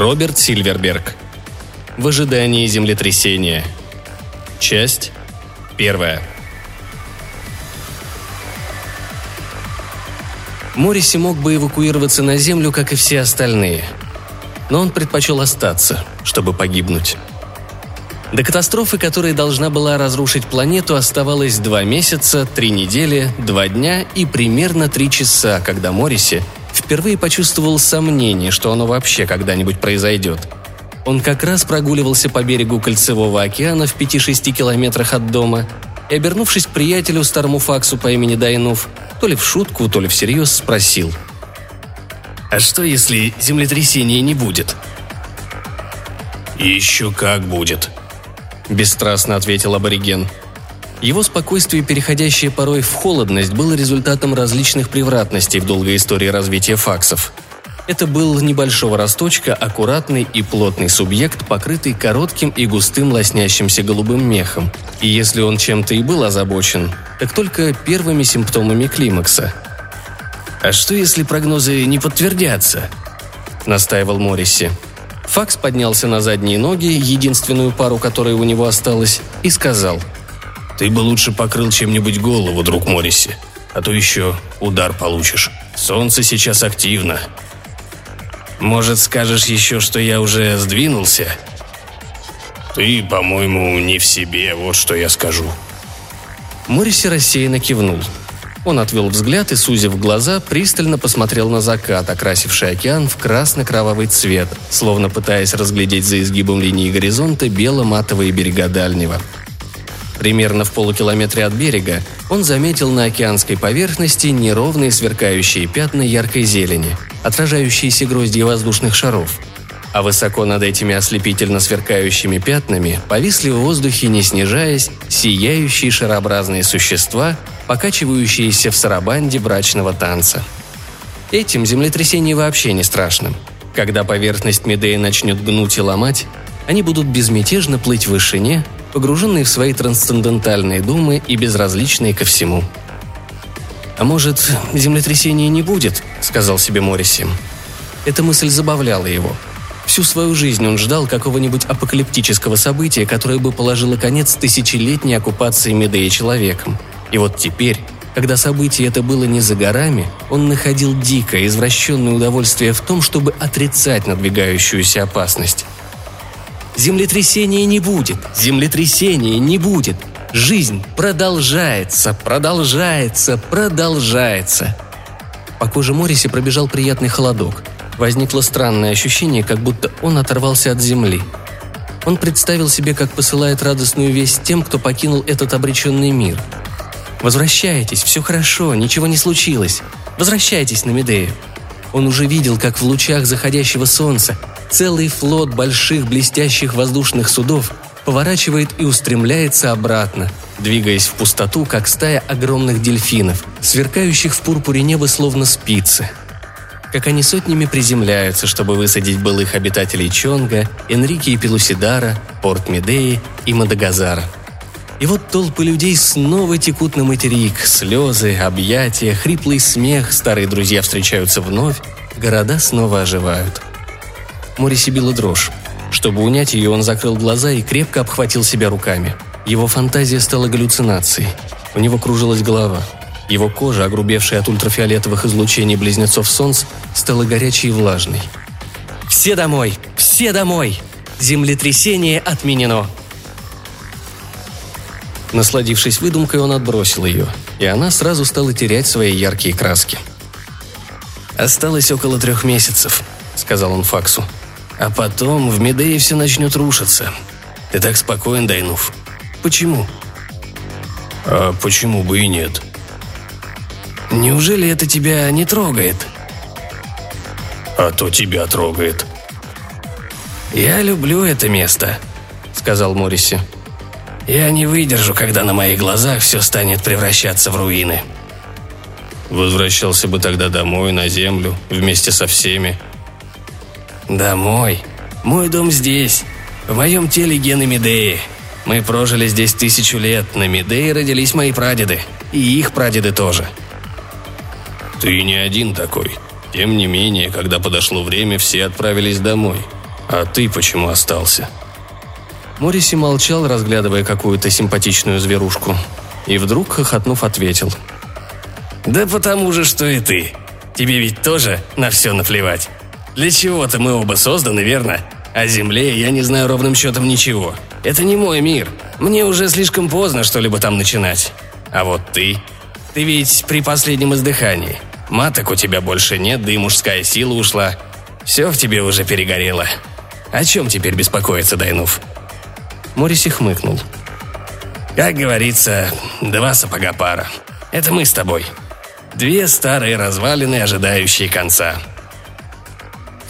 Роберт Сильверберг. В ожидании землетрясения. Часть первая. Мориси мог бы эвакуироваться на Землю, как и все остальные. Но он предпочел остаться, чтобы погибнуть. До катастрофы, которая должна была разрушить планету, оставалось два месяца, три недели, два дня и примерно три часа, когда Мориси впервые почувствовал сомнение, что оно вообще когда-нибудь произойдет. Он как раз прогуливался по берегу Кольцевого океана в 5-6 километрах от дома и, обернувшись к приятелю, старому факсу по имени Дайнув, то ли в шутку, то ли всерьез спросил. «А что, если землетрясения не будет?» «Еще как будет», бесстрастно ответил абориген. Его спокойствие, переходящее порой в холодность, было результатом различных превратностей в долгой истории развития факсов. Это был небольшого росточка, аккуратный и плотный субъект, покрытый коротким и густым лоснящимся голубым мехом. И если он чем-то и был озабочен, так только первыми симптомами климакса. «А что, если прогнозы не подтвердятся?» – настаивал Морриси. Факс поднялся на задние ноги, единственную пару, которая у него осталась, и сказал. «Ты бы лучше покрыл чем-нибудь голову, друг Морриси, а то еще удар получишь. Солнце сейчас активно». «Может, скажешь еще, что я уже сдвинулся?» «Ты, по-моему, не в себе, вот что я скажу». Морриси рассеянно кивнул. Он отвел взгляд и, сузив глаза, пристально посмотрел на закат, окрасивший океан в красно-кровавый цвет, словно пытаясь разглядеть за изгибом линии горизонта бело-матовые берега дальнего. Примерно в полукилометре от берега он заметил на океанской поверхности неровные сверкающие пятна яркой зелени, отражающиеся гроздья воздушных шаров – а высоко над этими ослепительно сверкающими пятнами повисли в воздухе, не снижаясь, сияющие шарообразные существа, покачивающиеся в сарабанде брачного танца. Этим землетрясение вообще не страшно. Когда поверхность Медеи начнет гнуть и ломать, они будут безмятежно плыть в вышине, погруженные в свои трансцендентальные думы и безразличные ко всему. «А может, землетрясения не будет?» – сказал себе Морриси. Эта мысль забавляла его – Всю свою жизнь он ждал какого-нибудь апокалиптического события, которое бы положило конец тысячелетней оккупации Медеи человеком. И вот теперь, когда событие это было не за горами, он находил дикое, извращенное удовольствие в том, чтобы отрицать надвигающуюся опасность. Землетрясения не будет, землетрясения не будет. Жизнь продолжается, продолжается, продолжается. По коже Мориси пробежал приятный холодок – Возникло странное ощущение, как будто он оторвался от земли. Он представил себе, как посылает радостную весть тем, кто покинул этот обреченный мир. «Возвращайтесь, все хорошо, ничего не случилось. Возвращайтесь на Медею». Он уже видел, как в лучах заходящего солнца целый флот больших блестящих воздушных судов поворачивает и устремляется обратно, двигаясь в пустоту, как стая огромных дельфинов, сверкающих в пурпуре неба словно спицы – как они сотнями приземляются, чтобы высадить былых обитателей Чонга, Энрике и Пелусидара, Порт Медеи и Мадагазара. И вот толпы людей снова текут на материк, слезы, объятия, хриплый смех, старые друзья встречаются вновь, города снова оживают. Мориси била дрожь. Чтобы унять ее, он закрыл глаза и крепко обхватил себя руками. Его фантазия стала галлюцинацией. У него кружилась голова – его кожа, огрубевшая от ультрафиолетовых излучений близнецов солнц, стала горячей и влажной. «Все домой! Все домой! Землетрясение отменено!» Насладившись выдумкой, он отбросил ее, и она сразу стала терять свои яркие краски. «Осталось около трех месяцев», — сказал он Факсу. «А потом в Медее все начнет рушиться. Ты так спокоен, Дайнув. Почему?» «А почему бы и нет?» Неужели это тебя не трогает?» «А то тебя трогает». «Я люблю это место», — сказал Морриси. «Я не выдержу, когда на моих глазах все станет превращаться в руины». Возвращался бы тогда домой, на землю, вместе со всеми. «Домой? Мой дом здесь. В моем теле гены Медеи. Мы прожили здесь тысячу лет. На Медее родились мои прадеды. И их прадеды тоже. Ты не один такой. Тем не менее, когда подошло время, все отправились домой. А ты почему остался?» Мориси молчал, разглядывая какую-то симпатичную зверушку. И вдруг, хохотнув, ответил. «Да потому же, что и ты. Тебе ведь тоже на все наплевать. Для чего-то мы оба созданы, верно? О Земле я не знаю ровным счетом ничего. Это не мой мир. Мне уже слишком поздно что-либо там начинать. А вот ты... Ты ведь при последнем издыхании. Маток у тебя больше нет, да и мужская сила ушла. Все в тебе уже перегорело. О чем теперь беспокоиться, Дайнув?» Мориси хмыкнул. «Как говорится, два сапога пара. Это мы с тобой. Две старые развалины, ожидающие конца».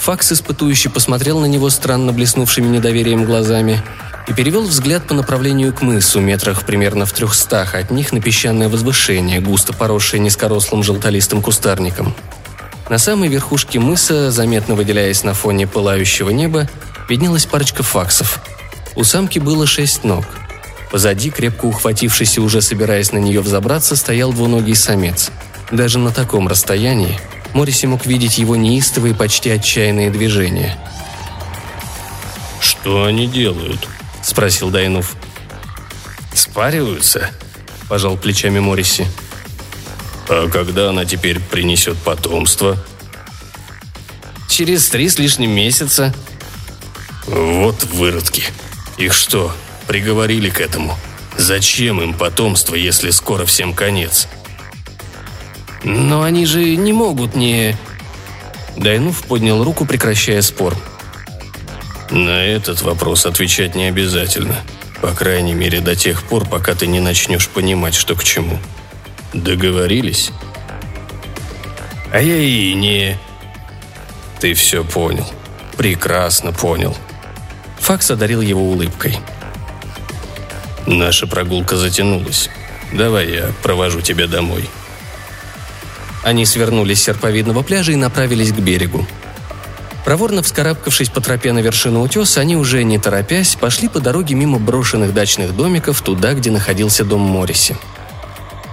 Факс испытующе посмотрел на него странно блеснувшими недоверием глазами и перевел взгляд по направлению к мысу, метрах примерно в трехстах от них на песчаное возвышение, густо поросшее низкорослым желтолистым кустарником. На самой верхушке мыса, заметно выделяясь на фоне пылающего неба, виднелась парочка факсов. У самки было шесть ног. Позади, крепко ухватившись и уже собираясь на нее взобраться, стоял двуногий самец. Даже на таком расстоянии Мориси мог видеть его неистовые, почти отчаянные движения. «Что они делают?» – спросил Дайнув. «Спариваются?» – пожал плечами Мориси. «А когда она теперь принесет потомство?» «Через три с лишним месяца». «Вот выродки. Их что, приговорили к этому? Зачем им потомство, если скоро всем конец?» «Но они же не могут не...» Дайнув поднял руку, прекращая спор. «На этот вопрос отвечать не обязательно. По крайней мере, до тех пор, пока ты не начнешь понимать, что к чему. Договорились?» «А я и не...» «Ты все понял. Прекрасно понял». Факс одарил его улыбкой. «Наша прогулка затянулась. Давай я провожу тебя домой». Они свернули с серповидного пляжа и направились к берегу. Проворно вскарабкавшись по тропе на вершину утеса, они уже не торопясь пошли по дороге мимо брошенных дачных домиков туда, где находился дом Морриси.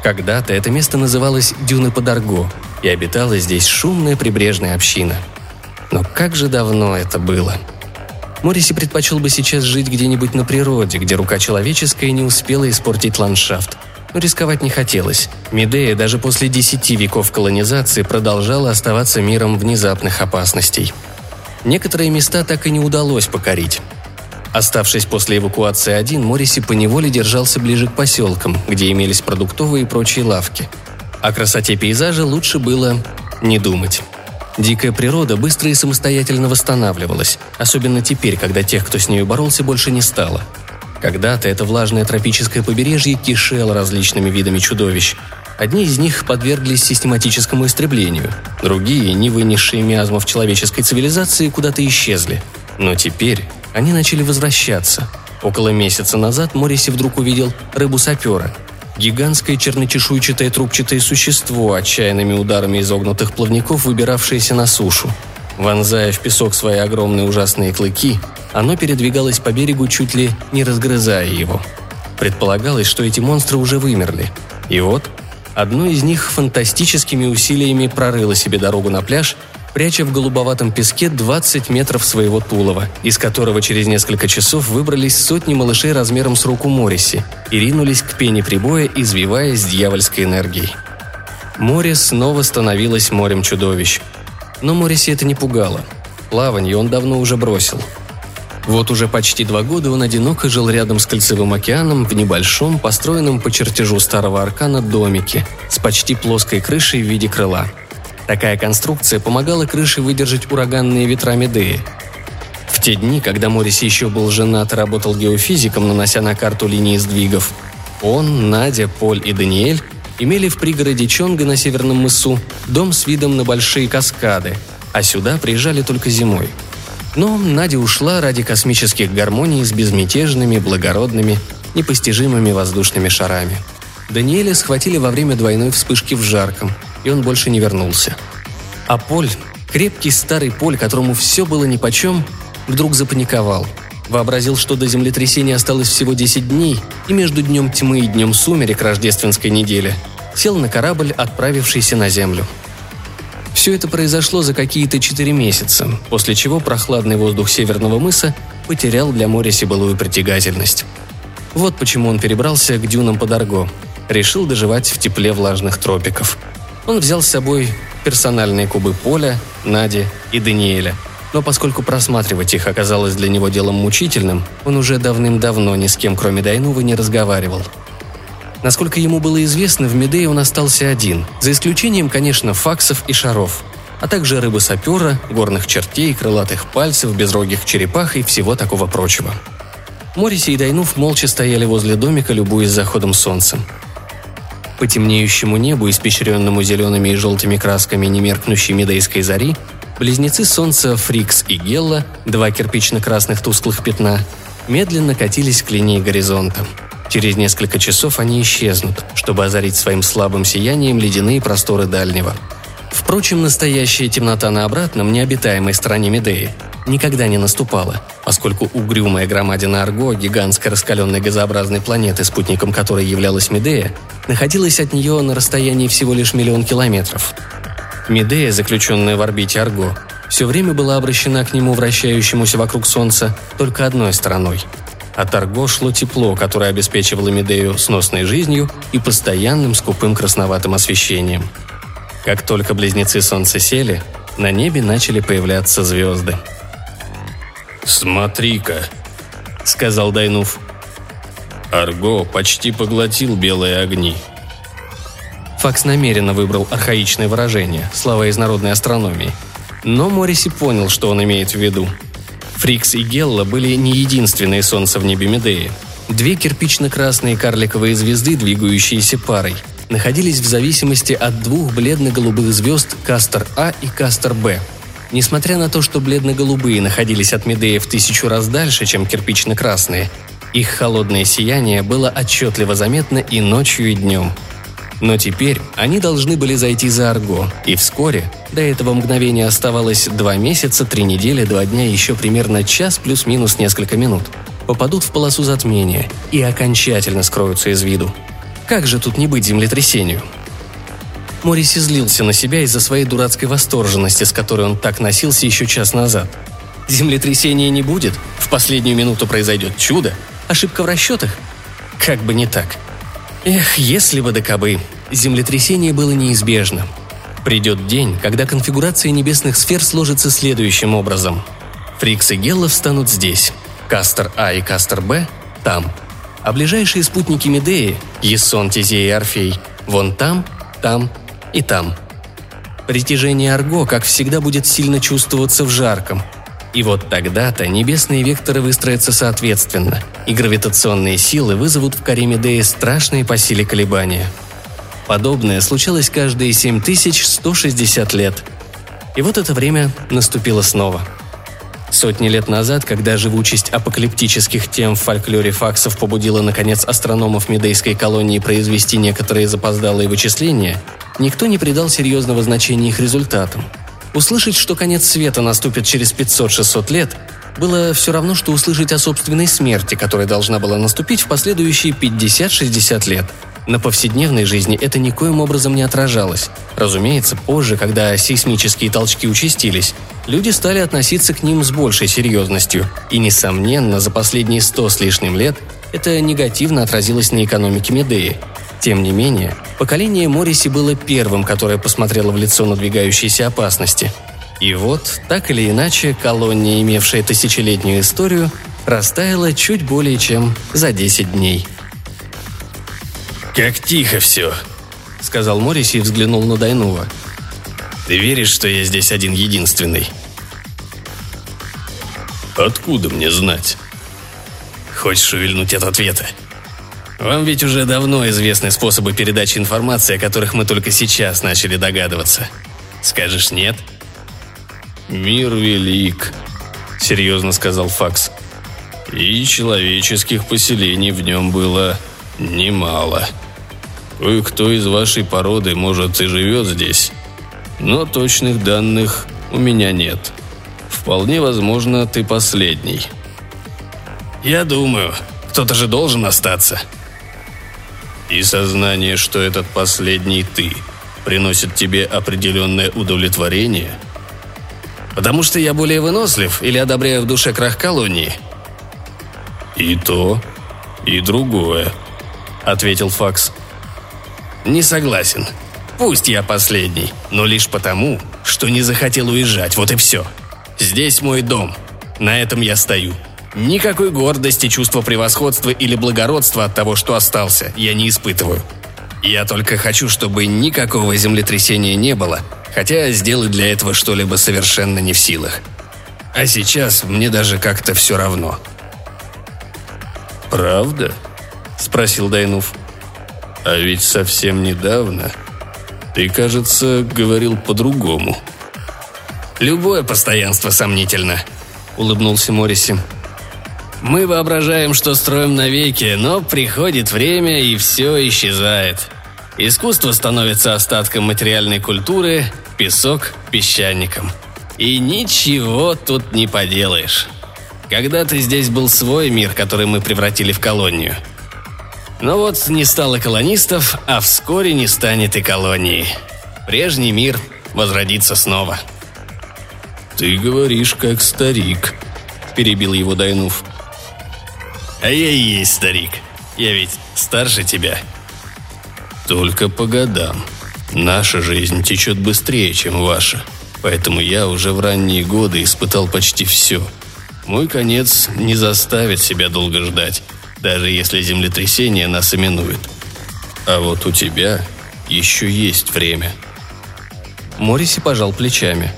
Когда-то это место называлось Дюны Подорго, и обитала здесь шумная прибрежная община. Но как же давно это было? Морриси предпочел бы сейчас жить где-нибудь на природе, где рука человеческая не успела испортить ландшафт – но рисковать не хотелось. Медея даже после десяти веков колонизации продолжала оставаться миром внезапных опасностей. Некоторые места так и не удалось покорить. Оставшись после эвакуации один, Морриси поневоле держался ближе к поселкам, где имелись продуктовые и прочие лавки. О красоте пейзажа лучше было не думать. Дикая природа быстро и самостоятельно восстанавливалась, особенно теперь, когда тех, кто с нею боролся, больше не стало – когда-то это влажное тропическое побережье кишело различными видами чудовищ. Одни из них подверглись систематическому истреблению, другие, не вынесшие миазмов человеческой цивилизации, куда-то исчезли. Но теперь они начали возвращаться. Около месяца назад Мориси вдруг увидел рыбу-сапера. Гигантское черночешуйчатое трубчатое существо, отчаянными ударами изогнутых плавников, выбиравшееся на сушу. Вонзая в песок свои огромные ужасные клыки, оно передвигалось по берегу, чуть ли не разгрызая его. Предполагалось, что эти монстры уже вымерли. И вот, одно из них фантастическими усилиями прорыло себе дорогу на пляж, пряча в голубоватом песке 20 метров своего тулова, из которого через несколько часов выбрались сотни малышей размером с руку Морриси и ринулись к пене прибоя, извиваясь дьявольской энергией. Море снова становилось морем чудовищ. Но Морриси это не пугало. Плаванье он давно уже бросил – вот уже почти два года он одиноко жил рядом с Кольцевым океаном в небольшом, построенном по чертежу старого аркана домике с почти плоской крышей в виде крыла. Такая конструкция помогала крыше выдержать ураганные ветра Медеи. В те дни, когда Морис еще был женат и работал геофизиком, нанося на карту линии сдвигов, он, Надя, Поль и Даниэль имели в пригороде Чонга на Северном мысу дом с видом на большие каскады, а сюда приезжали только зимой – но Надя ушла ради космических гармоний с безмятежными, благородными, непостижимыми воздушными шарами. Даниэля схватили во время двойной вспышки в жарком, и он больше не вернулся. А Поль, крепкий старый Поль, которому все было нипочем, вдруг запаниковал. Вообразил, что до землетрясения осталось всего 10 дней, и между днем тьмы и днем сумерек рождественской недели сел на корабль, отправившийся на Землю. Все это произошло за какие-то четыре месяца, после чего прохладный воздух Северного мыса потерял для Мориси былую притягательность. Вот почему он перебрался к дюнам под Арго. Решил доживать в тепле влажных тропиков. Он взял с собой персональные кубы Поля, Нади и Даниэля. Но поскольку просматривать их оказалось для него делом мучительным, он уже давным-давно ни с кем, кроме Дайнувы, не разговаривал. Насколько ему было известно, в Медее он остался один, за исключением, конечно, факсов и шаров, а также рыбы-сапера, горных чертей, крылатых пальцев, безрогих черепах и всего такого прочего. Мориси и Дайнув молча стояли возле домика, любуясь заходом солнца. По темнеющему небу, испещренному зелеными и желтыми красками немеркнущей медейской зари, близнецы солнца Фрикс и Гелла, два кирпично-красных тусклых пятна, медленно катились к линии горизонта. Через несколько часов они исчезнут, чтобы озарить своим слабым сиянием ледяные просторы дальнего. Впрочем, настоящая темнота на обратном, необитаемой стороне Медеи, никогда не наступала, поскольку угрюмая громадина Арго, гигантской раскаленной газообразной планеты, спутником которой являлась Медея, находилась от нее на расстоянии всего лишь миллион километров. Медея, заключенная в орбите Арго, все время была обращена к нему, вращающемуся вокруг Солнца, только одной стороной. От Арго шло тепло, которое обеспечивало Медею сносной жизнью и постоянным скупым красноватым освещением. Как только близнецы Солнца сели, на небе начали появляться звезды. «Смотри-ка», — сказал Дайнув. Арго почти поглотил белые огни. Факс намеренно выбрал архаичное выражение, слова из народной астрономии. Но Морриси понял, что он имеет в виду. Фрикс и Гелла были не единственные солнца в небе Медеи. Две кирпично-красные карликовые звезды, двигающиеся парой, находились в зависимости от двух бледно-голубых звезд Кастер А и Кастер Б. Несмотря на то, что бледно-голубые находились от Медеи в тысячу раз дальше, чем кирпично-красные, их холодное сияние было отчетливо заметно и ночью, и днем. Но теперь они должны были зайти за Арго, и вскоре, до этого мгновения оставалось два месяца, три недели, два дня и еще примерно час плюс-минус несколько минут, попадут в полосу затмения и окончательно скроются из виду. Как же тут не быть землетрясению? Морис излился на себя из-за своей дурацкой восторженности, с которой он так носился еще час назад. Землетрясения не будет, в последнюю минуту произойдет чудо, Ошибка в расчетах? Как бы не так. Эх, если бы да кабы. Землетрясение было неизбежно. Придет день, когда конфигурация небесных сфер сложится следующим образом. Фрикс и Гелла встанут здесь. Кастер А и Кастер Б – там. А ближайшие спутники Медеи – Ессон, Тизей и Орфей – вон там, там и там. Притяжение Арго, как всегда, будет сильно чувствоваться в жарком – и вот тогда-то небесные векторы выстроятся соответственно, и гравитационные силы вызовут в коре Медеи страшные по силе колебания. Подобное случалось каждые 7160 лет. И вот это время наступило снова. Сотни лет назад, когда живучесть апокалиптических тем в фольклоре факсов побудила, наконец, астрономов Медейской колонии произвести некоторые запоздалые вычисления, никто не придал серьезного значения их результатам – Услышать, что конец света наступит через 500-600 лет, было все равно, что услышать о собственной смерти, которая должна была наступить в последующие 50-60 лет. На повседневной жизни это никоим образом не отражалось. Разумеется, позже, когда сейсмические толчки участились, люди стали относиться к ним с большей серьезностью. И, несомненно, за последние сто с лишним лет это негативно отразилось на экономике Медеи, тем не менее, поколение Морриси было первым, которое посмотрело в лицо надвигающейся опасности. И вот, так или иначе, колония, имевшая тысячелетнюю историю, растаяла чуть более чем за 10 дней. «Как тихо все», — сказал Морриси и взглянул на Дайнува. «Ты веришь, что я здесь один единственный?» «Откуда мне знать?» «Хочешь увильнуть от ответа?» Вам ведь уже давно известны способы передачи информации, о которых мы только сейчас начали догадываться. Скажешь нет? «Мир велик», — серьезно сказал Факс. «И человеческих поселений в нем было немало. Кое-кто из вашей породы, может, и живет здесь, но точных данных у меня нет. Вполне возможно, ты последний». «Я думаю, кто-то же должен остаться», и сознание, что этот последний ты, приносит тебе определенное удовлетворение? Потому что я более вынослив или одобряю в душе крах колонии? И то, и другое, ответил Факс. Не согласен. Пусть я последний, но лишь потому, что не захотел уезжать, вот и все. Здесь мой дом. На этом я стою. Никакой гордости, чувства превосходства или благородства от того, что остался, я не испытываю. Я только хочу, чтобы никакого землетрясения не было, хотя сделать для этого что-либо совершенно не в силах. А сейчас мне даже как-то все равно. «Правда?» – спросил Дайнув. «А ведь совсем недавно ты, кажется, говорил по-другому». «Любое постоянство сомнительно», – улыбнулся Морриси. Мы воображаем, что строим навеки, но приходит время, и все исчезает. Искусство становится остатком материальной культуры, песок – песчаником. И ничего тут не поделаешь. Когда-то здесь был свой мир, который мы превратили в колонию. Но вот не стало колонистов, а вскоре не станет и колонии. Прежний мир возродится снова. «Ты говоришь, как старик», – перебил его Дайнув. А я и есть старик. Я ведь старше тебя. Только по годам. Наша жизнь течет быстрее, чем ваша. Поэтому я уже в ранние годы испытал почти все. Мой конец не заставит себя долго ждать, даже если землетрясение нас именует. А вот у тебя еще есть время. Мориси пожал плечами.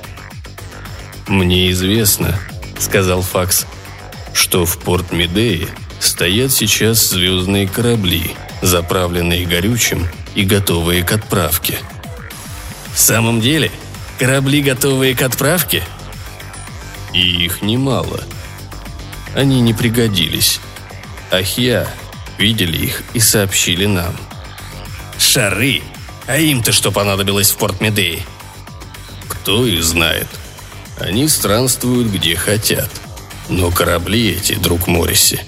«Мне известно», — сказал Факс, — «что в порт Медеи стоят сейчас звездные корабли, заправленные горючим и готовые к отправке. В самом деле, корабли, готовые к отправке? И их немало. Они не пригодились. Ахья видели их и сообщили нам. Шары! А им-то что понадобилось в порт Медеи? Кто их знает. Они странствуют где хотят. Но корабли эти, друг Морриси,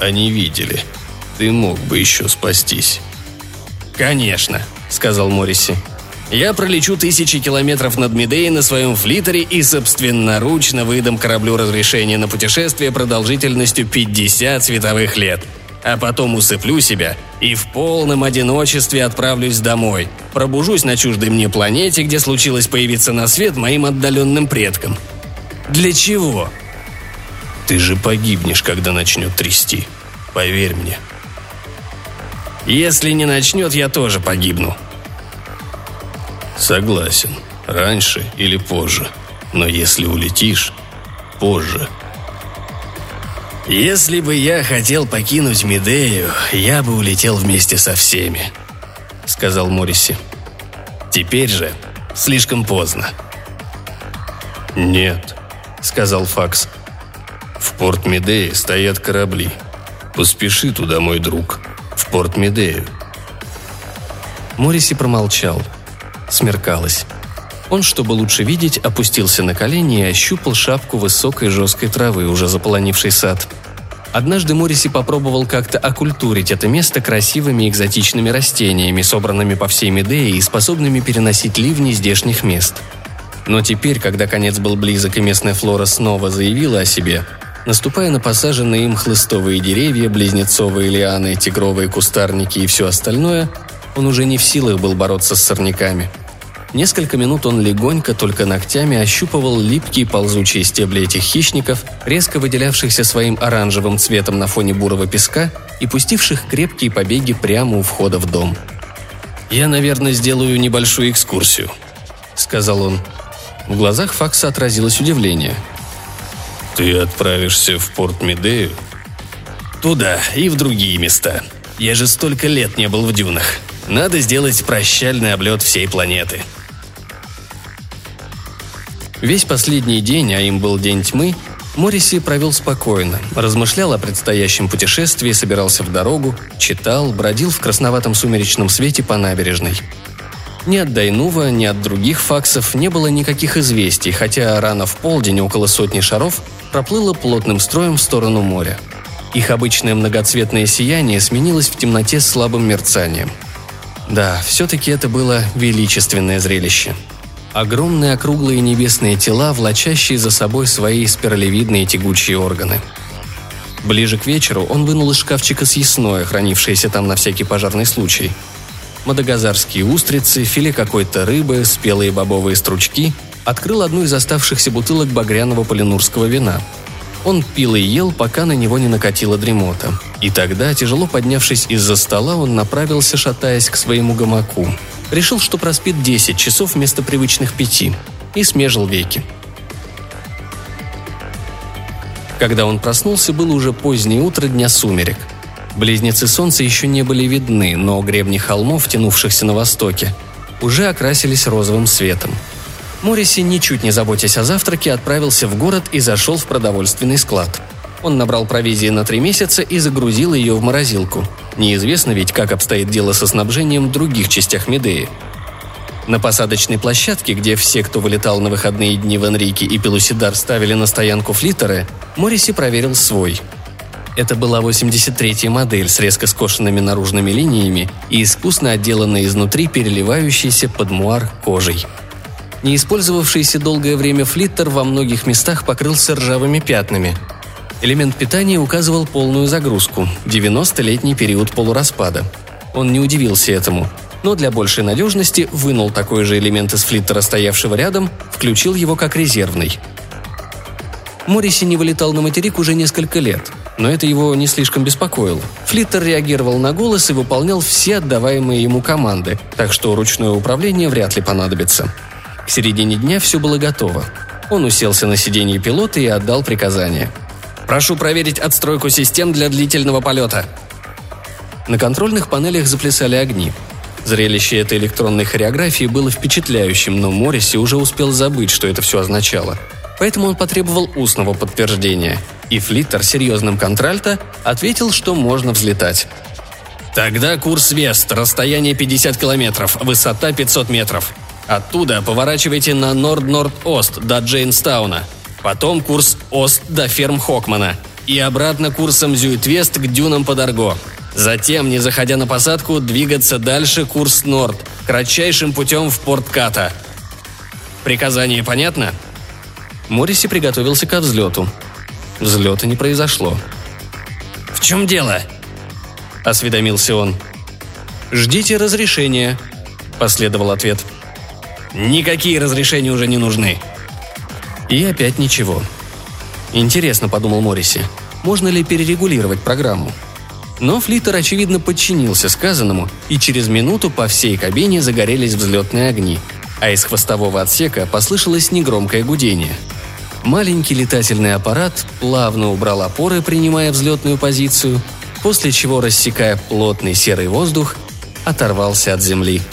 они видели. Ты мог бы еще спастись». «Конечно», — сказал Морриси. «Я пролечу тысячи километров над Медеей на своем флитере и собственноручно выдам кораблю разрешение на путешествие продолжительностью 50 световых лет. А потом усыплю себя и в полном одиночестве отправлюсь домой. Пробужусь на чуждой мне планете, где случилось появиться на свет моим отдаленным предкам. Для чего?» Ты же погибнешь, когда начнет трясти. Поверь мне. Если не начнет, я тоже погибну. Согласен. Раньше или позже. Но если улетишь, позже. Если бы я хотел покинуть Медею, я бы улетел вместе со всеми, сказал Морриси. Теперь же слишком поздно. Нет, сказал Факс. Порт Медеи стоят корабли. Поспеши туда, мой друг. В порт Медею. Мориси промолчал. Смеркалось. Он, чтобы лучше видеть, опустился на колени и ощупал шапку высокой жесткой травы, уже заполонивший сад. Однажды Мориси попробовал как-то окультурить это место красивыми экзотичными растениями, собранными по всей Медее и способными переносить ливни здешних мест. Но теперь, когда конец был близок и местная флора снова заявила о себе, Наступая на посаженные им хлыстовые деревья, близнецовые лианы, тигровые кустарники и все остальное, он уже не в силах был бороться с сорняками. Несколько минут он легонько, только ногтями ощупывал липкие ползучие стебли этих хищников, резко выделявшихся своим оранжевым цветом на фоне бурого песка и пустивших крепкие побеги прямо у входа в дом. «Я, наверное, сделаю небольшую экскурсию», — сказал он. В глазах Факса отразилось удивление — «Ты отправишься в порт Медею?» «Туда и в другие места. Я же столько лет не был в дюнах. Надо сделать прощальный облет всей планеты». Весь последний день, а им был день тьмы, Морриси провел спокойно, размышлял о предстоящем путешествии, собирался в дорогу, читал, бродил в красноватом сумеречном свете по набережной. Ни от Дайнува, ни от других факсов не было никаких известий, хотя рано в полдень около сотни шаров проплыло плотным строем в сторону моря. Их обычное многоцветное сияние сменилось в темноте слабым мерцанием. Да, все-таки это было величественное зрелище. Огромные округлые небесные тела, влачащие за собой свои спиралевидные тягучие органы. Ближе к вечеру он вынул из шкафчика съестное, хранившееся там на всякий пожарный случай. Мадагаскарские устрицы, филе какой-то рыбы, спелые бобовые стручки, открыл одну из оставшихся бутылок багряного полинурского вина – он пил и ел, пока на него не накатила дремота. И тогда, тяжело поднявшись из-за стола, он направился, шатаясь к своему гамаку. Решил, что проспит 10 часов вместо привычных пяти. И смежил веки. Когда он проснулся, было уже позднее утро дня сумерек. Близнецы солнца еще не были видны, но гребни холмов, тянувшихся на востоке, уже окрасились розовым светом – Морриси, ничуть не заботясь о завтраке, отправился в город и зашел в продовольственный склад. Он набрал провизии на три месяца и загрузил ее в морозилку. Неизвестно ведь, как обстоит дело со снабжением в других частях Медеи. На посадочной площадке, где все, кто вылетал на выходные дни в Энрике и Пелусидар, ставили на стоянку флиттеры, Морриси проверил свой. Это была 83-я модель с резко скошенными наружными линиями и искусно отделанной изнутри переливающейся под муар кожей – не использовавшийся долгое время флиттер во многих местах покрылся ржавыми пятнами. Элемент питания указывал полную загрузку – 90-летний период полураспада. Он не удивился этому, но для большей надежности вынул такой же элемент из флиттера, стоявшего рядом, включил его как резервный. Морриси не вылетал на материк уже несколько лет, но это его не слишком беспокоило. Флиттер реагировал на голос и выполнял все отдаваемые ему команды, так что ручное управление вряд ли понадобится. К середине дня все было готово. Он уселся на сиденье пилота и отдал приказание. «Прошу проверить отстройку систем для длительного полета». На контрольных панелях заплясали огни. Зрелище этой электронной хореографии было впечатляющим, но Морриси уже успел забыть, что это все означало. Поэтому он потребовал устного подтверждения. И Флиттер серьезным контральто ответил, что можно взлетать. «Тогда курс Вест, расстояние 50 километров, высота 500 метров», Оттуда поворачивайте на Норд-Норд-Ост до Джейнстауна. Потом курс Ост до ферм Хокмана. И обратно курсом Зюитвест к дюнам под Арго. Затем, не заходя на посадку, двигаться дальше курс Норд, кратчайшим путем в порт Ката. Приказание понятно? Морриси приготовился к взлету. Взлета не произошло. «В чем дело?» – осведомился он. «Ждите разрешения», – последовал ответ. – Никакие разрешения уже не нужны. И опять ничего. Интересно, подумал Морриси, можно ли перерегулировать программу? Но Флиттер, очевидно, подчинился сказанному, и через минуту по всей кабине загорелись взлетные огни, а из хвостового отсека послышалось негромкое гудение. Маленький летательный аппарат плавно убрал опоры, принимая взлетную позицию, после чего, рассекая плотный серый воздух, оторвался от земли –